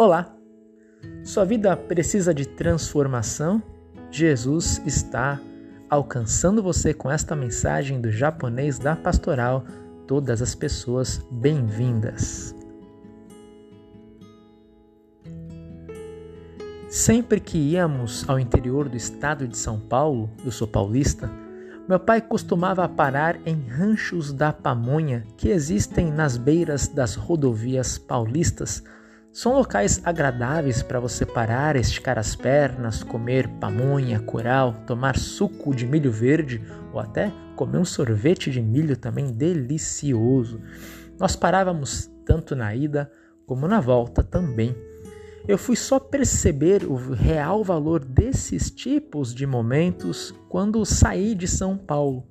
Olá! Sua vida precisa de transformação? Jesus está alcançando você com esta mensagem do japonês da pastoral. Todas as pessoas bem-vindas. Sempre que íamos ao interior do estado de São Paulo, eu sou paulista, meu pai costumava parar em ranchos da pamonha que existem nas beiras das rodovias paulistas são locais agradáveis para você parar, esticar as pernas, comer pamonha, coral, tomar suco de milho verde ou até comer um sorvete de milho também delicioso. Nós parávamos tanto na ida como na volta também. Eu fui só perceber o real valor desses tipos de momentos quando saí de São Paulo.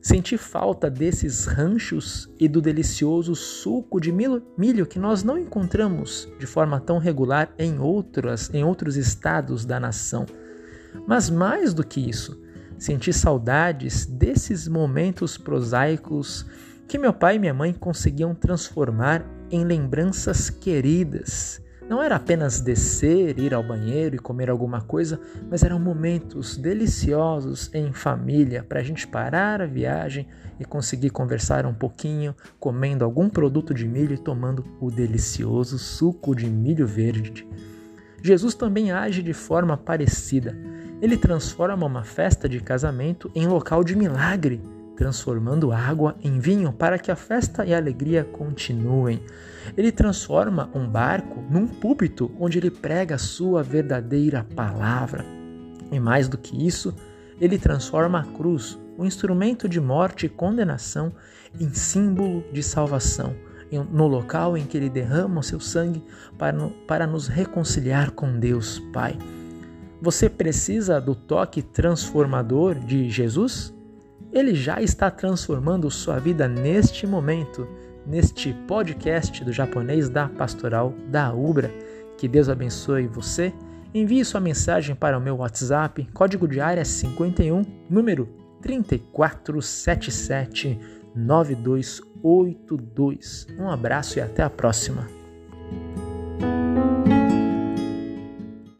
Senti falta desses ranchos e do delicioso suco de milho que nós não encontramos de forma tão regular em outras, em outros estados da nação. Mas mais do que isso, senti saudades desses momentos prosaicos que meu pai e minha mãe conseguiam transformar em lembranças queridas não era apenas descer, ir ao banheiro e comer alguma coisa, mas eram momentos deliciosos em família para a gente parar a viagem e conseguir conversar um pouquinho, comendo algum produto de milho e tomando o delicioso suco de milho verde. Jesus também age de forma parecida. Ele transforma uma festa de casamento em local de milagre transformando água em vinho para que a festa e a alegria continuem. Ele transforma um barco num púlpito onde ele prega a sua verdadeira palavra. E mais do que isso, ele transforma a cruz, o instrumento de morte e condenação, em símbolo de salvação, no local em que ele derrama o seu sangue para, para nos reconciliar com Deus Pai. Você precisa do toque transformador de Jesus? Ele já está transformando sua vida neste momento, neste podcast do japonês da Pastoral da Ubra. Que Deus abençoe você. Envie sua mensagem para o meu WhatsApp, código de área 51, número 3477 9282. Um abraço e até a próxima.